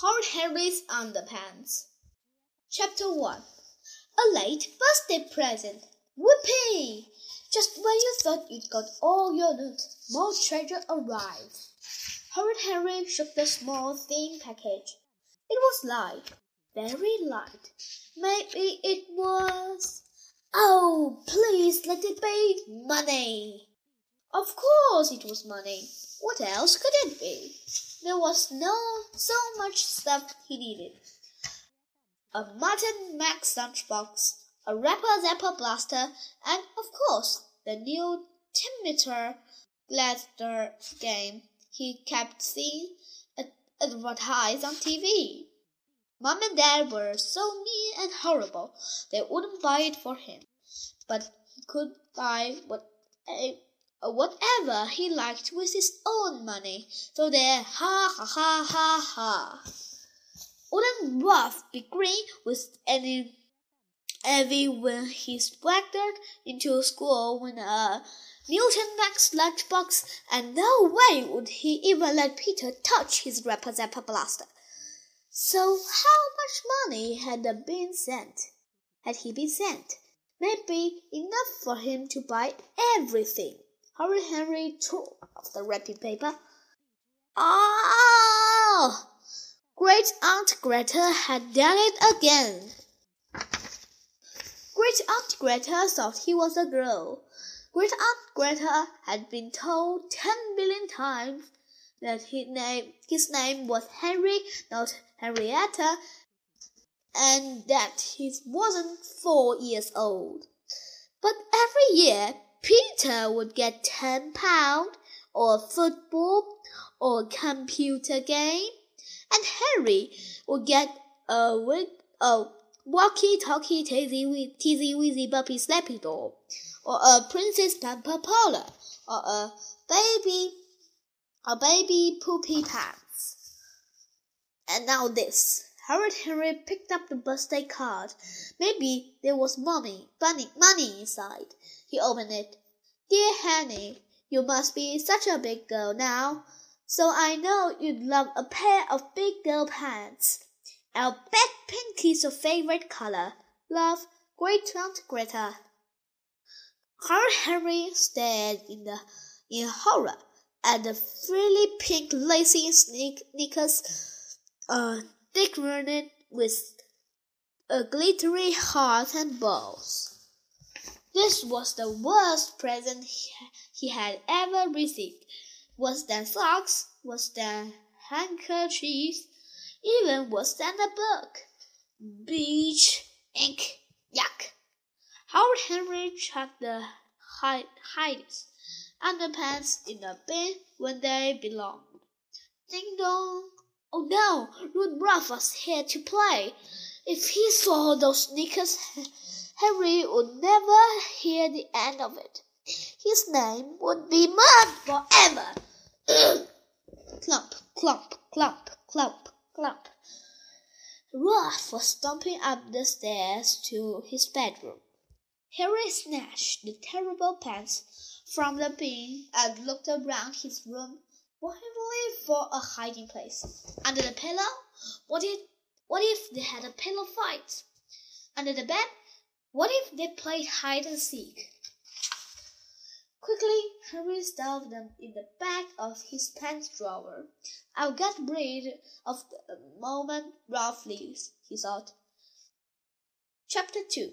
Horrid Henry's Underpants. Chapter 1 A late birthday present. Whoopee! Just when you thought you'd got all your loot, more treasure arrived. Horrid Henry shook the small, thin package. It was light, very light. Maybe it was. Oh, please let it be money. Of course it was money. What else could it be? There was no so much stuff he needed. A Mutant Max lunchbox, a Rapper Zapper blaster, and of course the new Terminator Gladiator game he kept seeing advertised on TV. Mom and Dad were so mean and horrible they wouldn't buy it for him, but he could buy what uh, whatever he liked with his own money. So there, ha ha ha ha ha. Wouldn't Ruff be green with any envy when he swaggered into school with a Mutant Max lunchbox, and no way would he even let Peter touch his Rapper Zapper blaster. So how much money had been sent? Had he been sent? Maybe enough for him to buy everything. Horrid Henry tore off the wrapping paper. Ah! Great Aunt Greta had done it again. Great Aunt Greta thought he was a girl. Great Aunt Greta had been told ten billion times that his name, his name was Henry, not Henrietta, and that he wasn't four years old. But every year Peter would get ten pound, or football, or computer game, and Harry would get a wig, a walkie-talkie, teasy, teasy, weasy, bumpy, slappy doll, or a Princess Pamper Parlor, or a baby, a baby poopy pants. And now this. Horrid Henry picked up the birthday card. Maybe there was money, bunny, money inside. He opened it. Dear Henny, you must be such a big girl now, so I know you'd love a pair of big girl pants. I'll bet pink is your favorite color. Love, Great Aunt Greta. Horrid Henry stared in the in horror at the frilly pink lacy sneak, sneakers, uh, decorated with a glittery heart and bows. This was the worst present he had ever received. Worse than socks, worse than handkerchiefs, even worse than a book. Beach, ink, yuck. Horrid Henry chucked the hides underpants in the bin when they belonged. Ding dong! Oh no, Ruff was here to play. If he saw those sneakers, Henry would never hear the end of it. His name would be mud forever. clump, clump, clump, clump, clump. Ruff was stumping up the stairs to his bedroom. Harry snatched the terrible pants from the bin and looked around his room wildly for a hiding place. Under the pillow? What if, what if they had a pillow fight? Under the bed? What if they played hide and seek? Quickly, Henry stuffed them in the back of his pants drawer. I'll get rid of the moment roughly, he thought. Chapter 2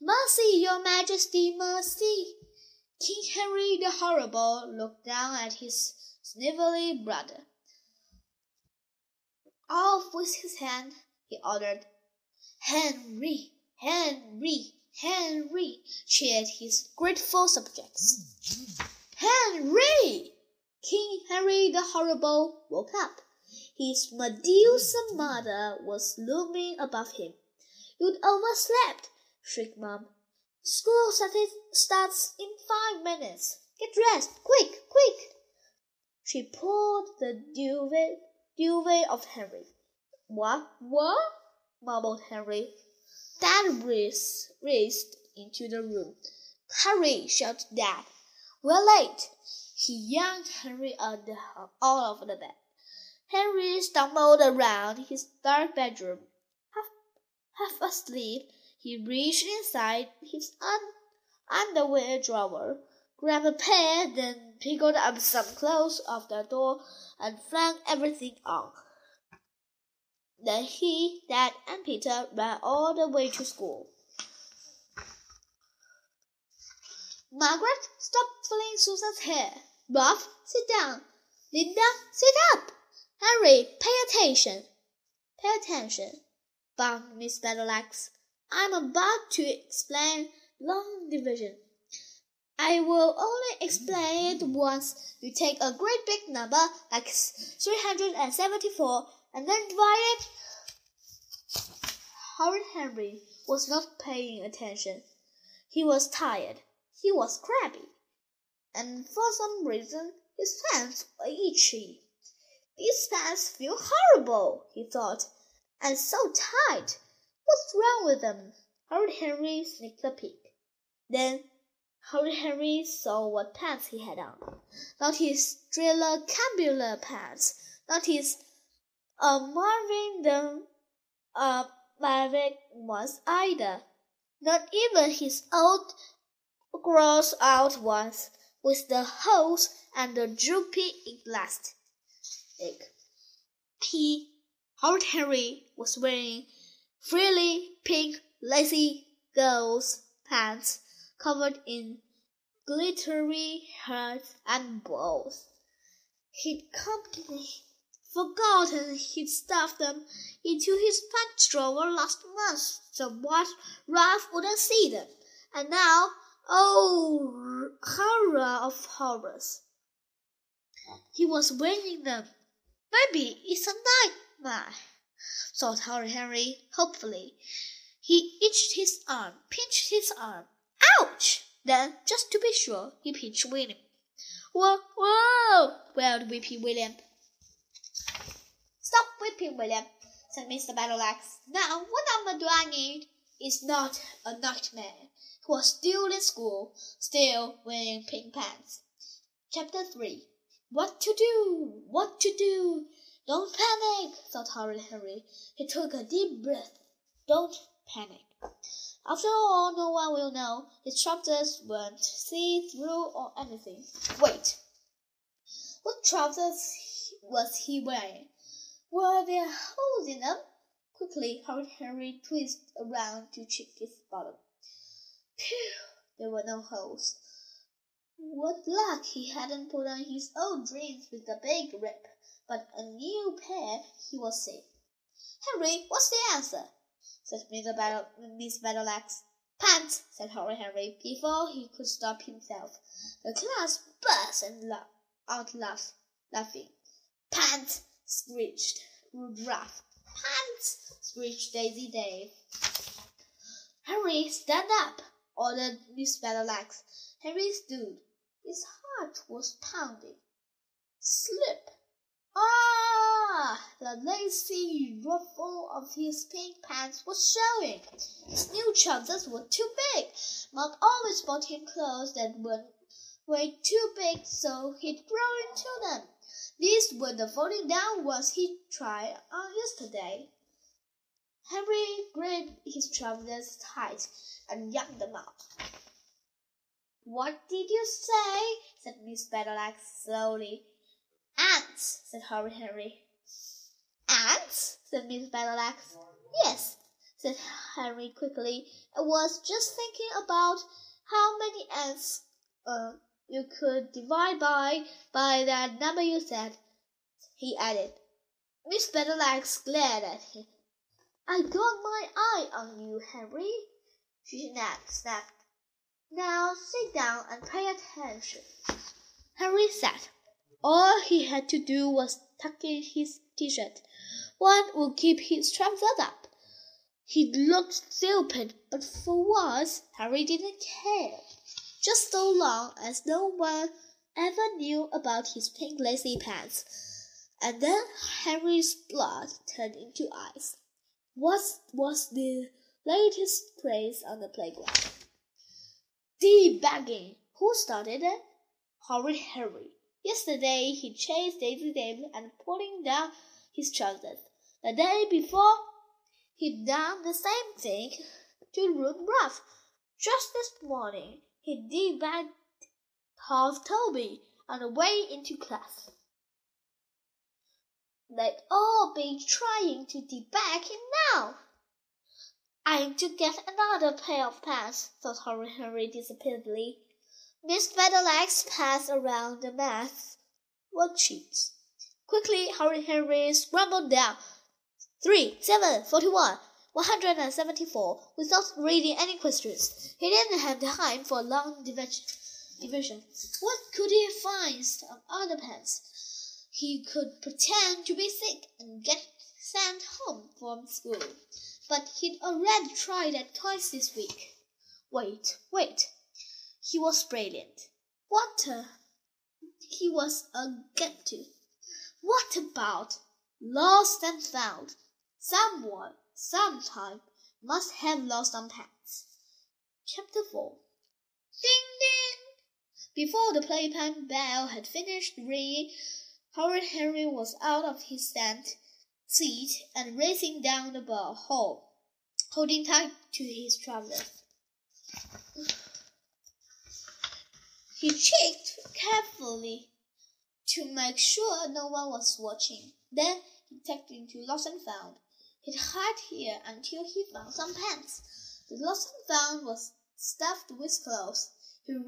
Mercy, your majesty, mercy! King Henry the Horrible looked down at his snivelly brother. Off with his hand, he ordered. Henry, Henry, Henry, cheered his grateful subjects. Henry! King Henry the Horrible woke up. His Medusa mother was looming above him. You'd overslept, shrieked Mom. School starts in five minutes. Get dressed, quick, quick. She pulled the duvet, duvet of Henry. What? What? mumbled Henry. Dad raced, into the room. Hurry! shouted Dad. We're late. He yanked Henry out, the, out of the bed. Henry stumbled around his dark bedroom. Half, half asleep, he reached inside his un- underwear drawer, grabbed a pair, then picked up some clothes off the door and flung everything on. Then he, Dad, and Peter ran all the way to school. Margaret, stop pulling Susan's hair. Ralph, sit down. Linda, sit up. Harry, pay attention. Pay attention, bawled Miss Battleaxe. I'm about to explain long division. I will only explain it once. You take a great big number like 374 and then it. Horrid Henry was not paying attention. He was tired. He was crabby. And for some reason, his hands were itchy. These pants feel horrible, he thought, and so tight. What's wrong with them? Horrid Henry sneaked a peek. Then Horrid Henry saw what pants he had on. Not his Driller Cannibal pants, not his uh, Marvin the uh, Marvin ones either. Not even his old gross out ones with the holes and the droopy elastic. He, Horrid Henry, was wearing frilly pink lacy girls' pants covered in glittery hearts and balls. He'd completely forgotten he'd stuffed them into his pants drawer last month so what Ralph wouldn't see them. And now, oh, horror of horrors! He was wearing them. Maybe it's a nightmare, thought Harry Henry hopefully. He itched his arm, pinched his arm. Ouch! Then, just to be sure, he pinched William. Whoa, whoa! wailed Weepy William. Stop whipping, William, said Mr. Battleaxe. Now, what number do I need? It's not a nightmare. He was still in school, still wearing pink pants. Chapter 3 What to do? What to do? Don't panic, thought Horrid Henry. He took a deep breath. Don't panic. After all, no one will know. His trousers won't see through or anything. Wait. What trousers was he wearing? Were there holes in them? Quickly, Horrid Henry twisted around to check his bottom. Phew! There were no holes. What luck he hadn't put on his old jeans with the big rip, but a new pair he was safe. Henry, what's the answer? said Miss Battleaxe. Pants, said Horrid Henry, before he could stop himself. The class burst and la- out laugh, laughing. Pants, screeched Rudolph. Pants, screeched Dizzy Dave. Henry, stand up, ordered Miss Battleaxe. Henry stood. His heart was pounding. Slip. Ah! The lacy ruffle of his pink pants was showing. His new trousers were too big. Mom always bought him clothes that were way too big so he'd grow into them. These were the folding down ones he tried on yesterday. Henry gripped his trousers tight and yanked them out. What did you say? said Miss Battleaxe slowly. Ants, said Horrid Henry. Ants? said Miss Battleaxe. Yes, said Henry quickly. I was just thinking about how many ants uh, you could divide by by that number you said, he added. Miss Battleaxe glared at him. I got my eye on you, Henry, she snapped. Now sit down and pay attention. Henry sat. All he had to do was tuck in his t-shirt. One would keep his trousers up. He looked stupid, but for once Harry didn't care. Just so long as no one ever knew about his pink lacy pants. And then Harry's blood turned into ice. What was the latest craze on the playground? Debagging. Who started it? Horrid Harry. Yesterday he chased Dizzy Dave and pulling down his trousers. The day before, he'd done the same thing to Ruth Ruff. Just this morning, he debagged half Toby on the way into class. They'd all be trying to debag him now. I'm to get another pair of pants, thought Horrid Henry disappointedly. Miss Featherlegs passed around the math worksheets. Quickly, Horrid Henry scrambled down. Three, seven, forty-one, one hundred and seventy-four, without reading any questions. He didn't have time for a long division. What could he find on other pants? He could pretend to be sick and get sent home from school but he'd already tried that twice this week. Wait, wait. He was brilliant. What a he was a get to. What about lost and found? Someone, sometime, must have lost some pants. Chapter 4 Ding ding! Before the playpen bell had finished ringing, Howard Henry was out of his stand seat and racing down the hall, holding tight to his trousers. He checked carefully to make sure no one was watching. Then he tucked into Lost and Found. He'd hide here until he found some pants. The Lost and Found was stuffed with clothes. He through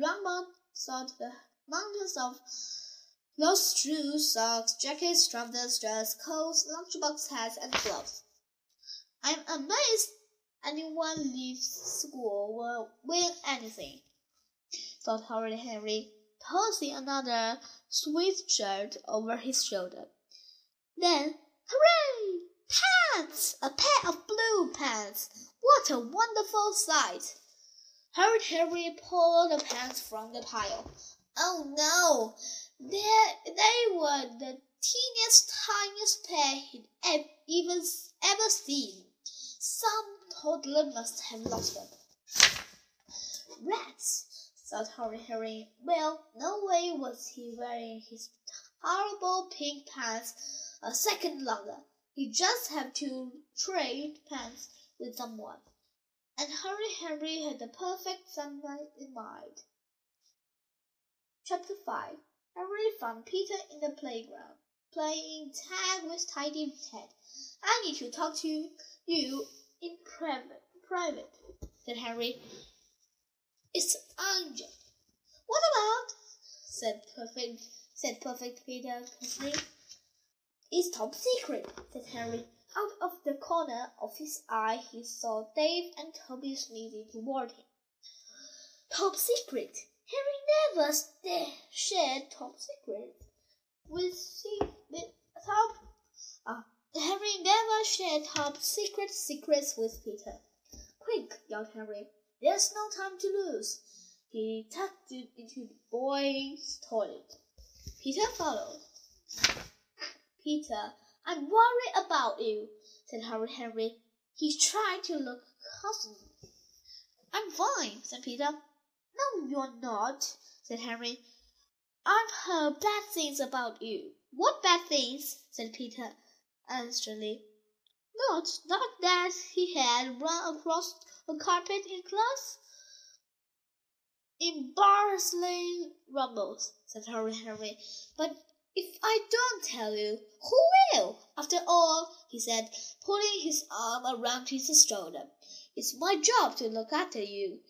the mountains of Lost shoes, socks, jackets, trousers, dress, coats, lunchbox hats, and gloves. I'm amazed anyone leaves school win anything, thought Horrid Henry, tossing another sweatshirt over his shoulder. Then, hooray! Pants! A pair of blue pants! What a wonderful sight! Horrid Harry pulled the pants from the pile. Oh no! They, they were the teeniest, tiniest pair he'd even ever seen. Some toddler must have lost them. Rats, thought Horrid Henry. Well, no way was he wearing his horrible pink pants a second longer. He just had to trade pants with someone. And Horrid Henry had the perfect someone in mind. Chapter 5 Henry found Peter in the playground, playing tag with Tidy Ted. I need to talk to you in private, private, said Henry. It's urgent. What about? said Perfect, said Perfect Peter quickly. It's top secret, said Henry. Out of the corner of his eye, he saw Dave and Toby sneezing toward him. Top secret, Harry never shared top secrets with, with top. Uh, Harry never shared top secret secrets with Peter. Quick, yelled Harry. There's no time to lose. He tucked it into the boy's toilet. Peter followed. Peter, I'm worried about you, said Horrid Henry. He tried to look cousinly. I'm fine, said Peter. No, you're not, said Henry. I've heard bad things about you. What bad things? said Peter anxiously. Not, not that he had run across a carpet in class. Embarrassing rumbles, said Horrid Henry. But if I don't tell you, who will? After all, he said, putting his arm around his shoulder, it's my job to look after you.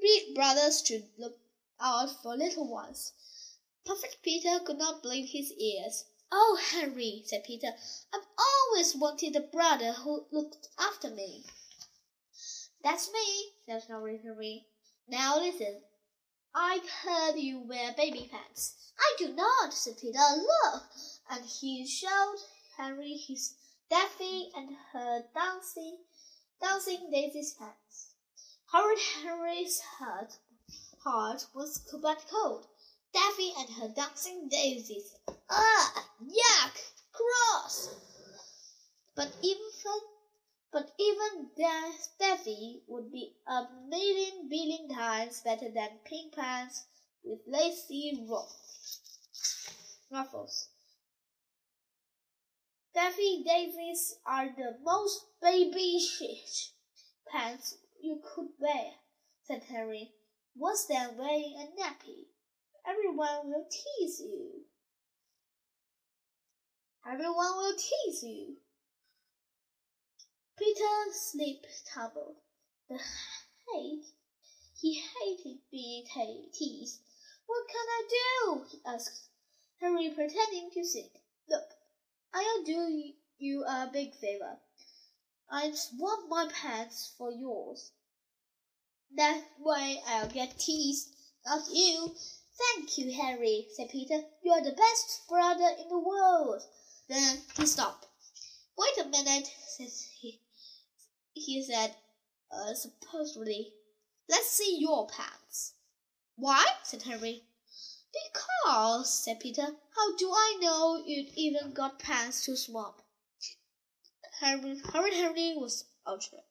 Big brothers should look out for little ones. Perfect Peter could not believe his ears. Oh, Henry, said Peter, I've always wanted a brother who looked after me. That's me, said Henry. Now listen. I've heard you wear baby pants. I do not, said Peter. Look! And he showed Henry his Daffy and her dancing, dancing Daisy's pants. Horrid Henry's heart, heart was quite cold. Daffy and her dancing daisies. Ah, yuck, gross! But even but even Daffy would be a million billion times better than pink pants with lacy ruffles. Daffy Davies are the most babyish pants you could wear, said Harry. Worse than wearing a nappy. Everyone will tease you. Everyone will tease you. Peter Sleep tumbled. The hate. He hated being teased. What can I do? he asked. Harry pretending to think. Look, I'll do you a big favor. I'll swap my pants for yours. That way I'll get teased, not you. Thank you, Harry, said Peter. You're the best brother in the world. Then he stopped. Wait a minute, said he. He said, uh, supposedly, let's see your pants. Why? said Harry. Because, said Peter, how do I know you'd even got pants to swap? Harry, Harry Henry was outraged.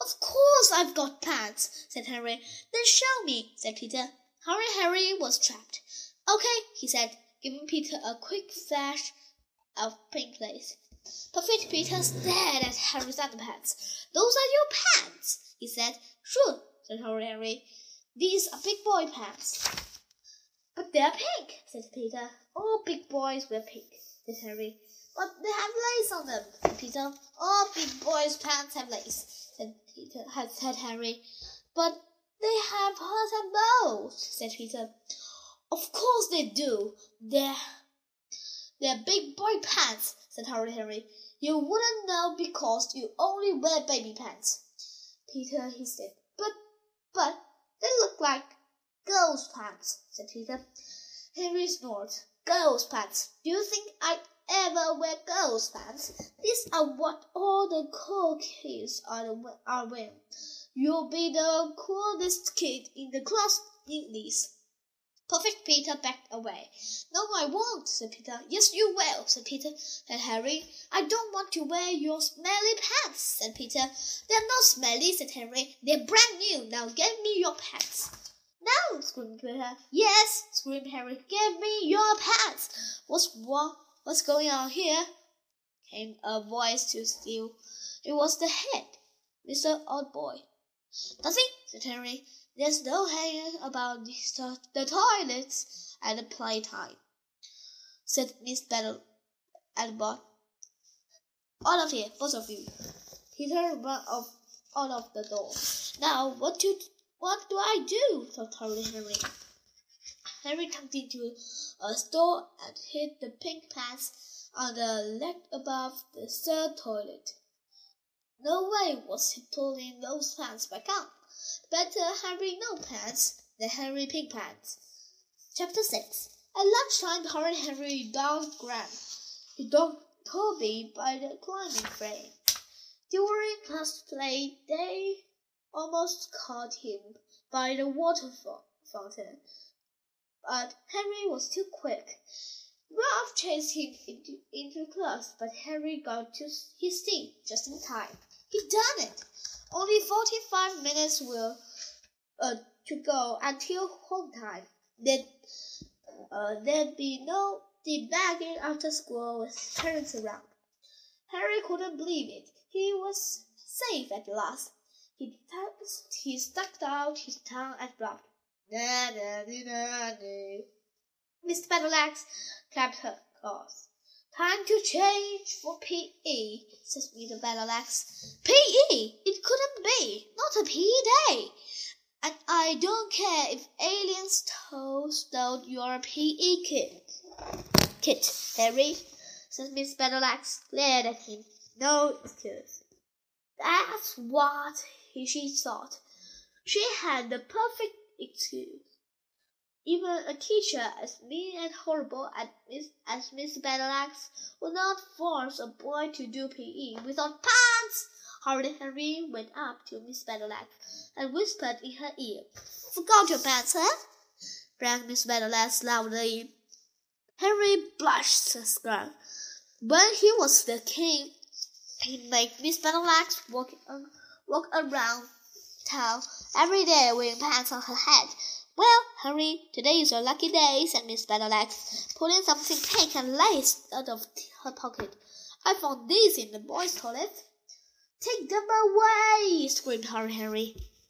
Of course I've got pants, said Harry. Then show me, said Peter. Harry Harry was trapped. Okay, he said, giving Peter a quick flash of pink lace. Perfect Peter stared at Harry's underpants. Those are your pants, he said. Sure, said Harry. These are big boy pants. But they're pink, said Peter. All big boys wear pink, said Harry. But they have lace on them, said Peter. All big boys' pants have lace, said Peter. Said Harry. But they have hearts and bows, said Peter. Of course they do. They're they're big boy pants, said Harry Henry. You wouldn't know because you only wear baby pants. Peter, he said. But but they look like girls' pants, said Peter. Henry snorted. Girls' pants. Do you think I'd ever wear girls' pants? These are what all the cool kids are, are wearing. You'll be the coolest kid in the class in these. Perfect Peter backed away. No, I won't, said Peter. Yes, you will, said Peter. Said Harry. I don't want to wear your smelly pants, said Peter. They're not smelly, said Harry. They're brand new. Now give me your pants. No, screamed Peter. Yes, screamed Harry. Give me your pants. What's what? What's going on here? Came a voice to steal. It was the head, Mr. Oddbod. Nothing, said Henry. There's no hanging about the, the toilets at the playtime, said Miss Battle Albert. Out of here, both of you. Peter ran off out of the door. Now, what do what do I do? thought Harry Henry. Harry tucked into a store and hid the pink pants on the leg above the third toilet. No way was he pulling those pants back on. Better Harry no pants than Harry pink pants. Chapter 6 At lunchtime, Harry Henry dogged Grant. He dogged Toby by the climbing frame. During class play, they almost caught him by the water fountain. But Henry was too quick. Ralph chased him into, into class, but Harry got to his seat just in time. He'd done it. Only forty-five minutes will uh, to go until home time. Then uh, there'd be no debagging after school with parents around. Harry couldn't believe it. He was safe at last. He, he stuck out his tongue and bluffed. Na na na na. Miss Battleaxe clapped her claws. Time to change for PE, says Mr. Battleaxe. PE? It couldn't be. Not a PE day. And I don't care if aliens stole your PE kit. Kit, Harry, says Miss Battleaxe, glared at him. No excuse. That's what he, she thought. She had the perfect excuse. Even a teacher as mean and horrible as Miss, Battleaxe would not force a boy to do PE without pants. Harry Henry went up to Miss Battleaxe and whispered in her ear. Forgot your pants, huh? drank Miss Battleaxe loudly. Henry blushed and scowled. When he was the king, he made Miss Battleaxe walk, walk around town every day wearing pants on her head Well, Harry, today is your lucky day, said Miss Meadowlegs, pulling something pink and lace out of her pocket. I found these in the boys' toilet. Take them away! screamed Harry.